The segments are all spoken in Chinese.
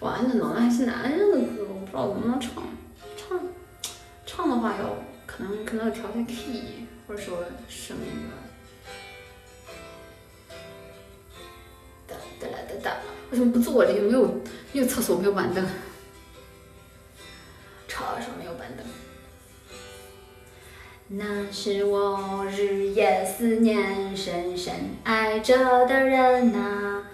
哇，那暖男还是男人的歌，我不知道能不能唱。唱唱的话要可能可能要调下 key，或者说声音吧。哒哒啦哒哒，为什么不坐这个？没有没有厕所，没有板凳。车上没有板凳。那是我日夜思念、深深爱着的人呐。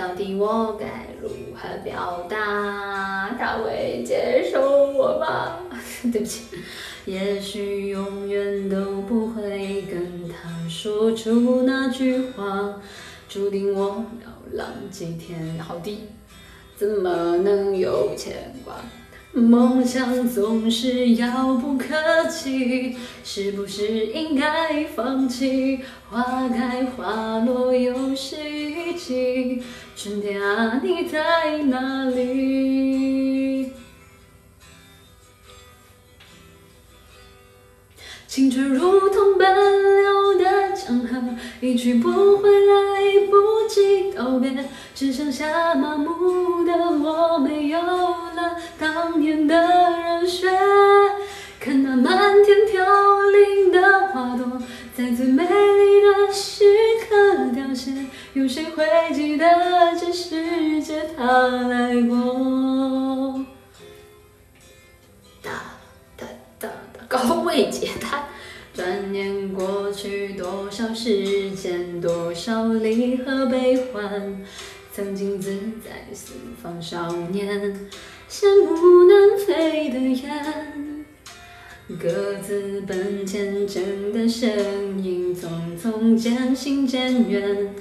到底我该如何表达？他会接受我吗？对不起，也许永远都不会跟他说出那句话，注定我要浪迹天。好低，怎么能有牵挂？梦想总是遥不可及，是不是应该放弃？花开花落又是一季，春天啊，你在哪里？青春如同奔流的江河，一去不回，来不及道别，只剩下麻木的我，没有了。当年的热血，看那漫天飘零的花朵，在最美。有谁会记得这世界他来过？哒哒哒哒，高位阶他。转眼过去多少时间，多少离合悲欢。曾经自在四方少年，羡慕南飞的雁，各自奔前程的身影，匆匆渐行渐远。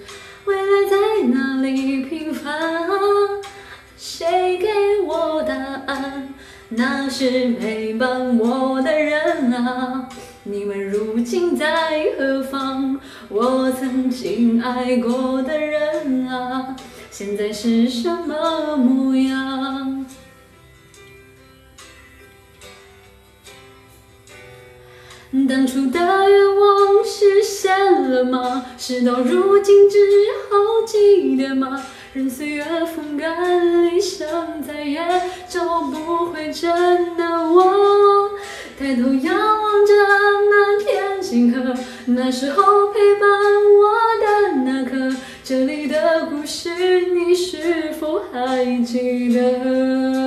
那是陪伴我的人啊，你们如今在何方？我曾经爱过的人啊。现在是什么模样？当初的愿望实现了吗？事到如今只好祭奠吗？任岁月风干理想，再也找不回真的我。抬头仰望着满天星河，那时候陪伴我的那颗。这里的故事，你是否还记得？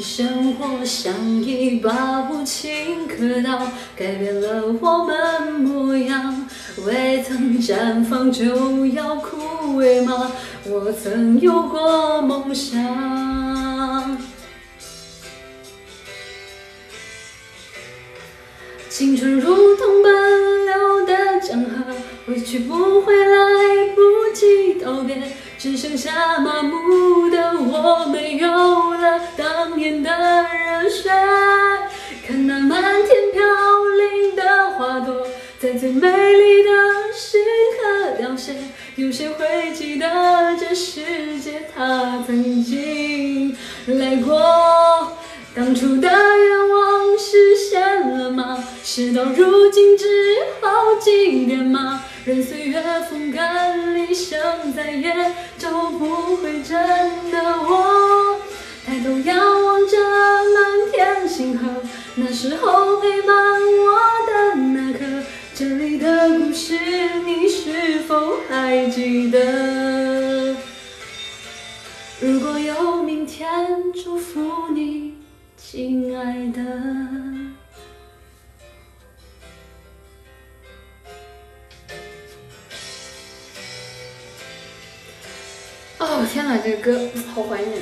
生活像一把无情刻刀，改变了我们模样。未曾绽放就要枯萎吗？我曾有过梦想。青春如同奔流的江河，回去不回，来不及道别，只剩下麻木最美丽的时刻凋谢。有谁会记得这世界它曾经来过？当初的愿望实现了吗？事到如今只好祭奠吗？任岁月风干理想，再也找不回真的我。抬头仰望着满天星河，那时候陪伴我的那颗。这里的故事，你是否还记得？如果有明天，祝福你，亲爱的。哦天哪，这个歌好怀念。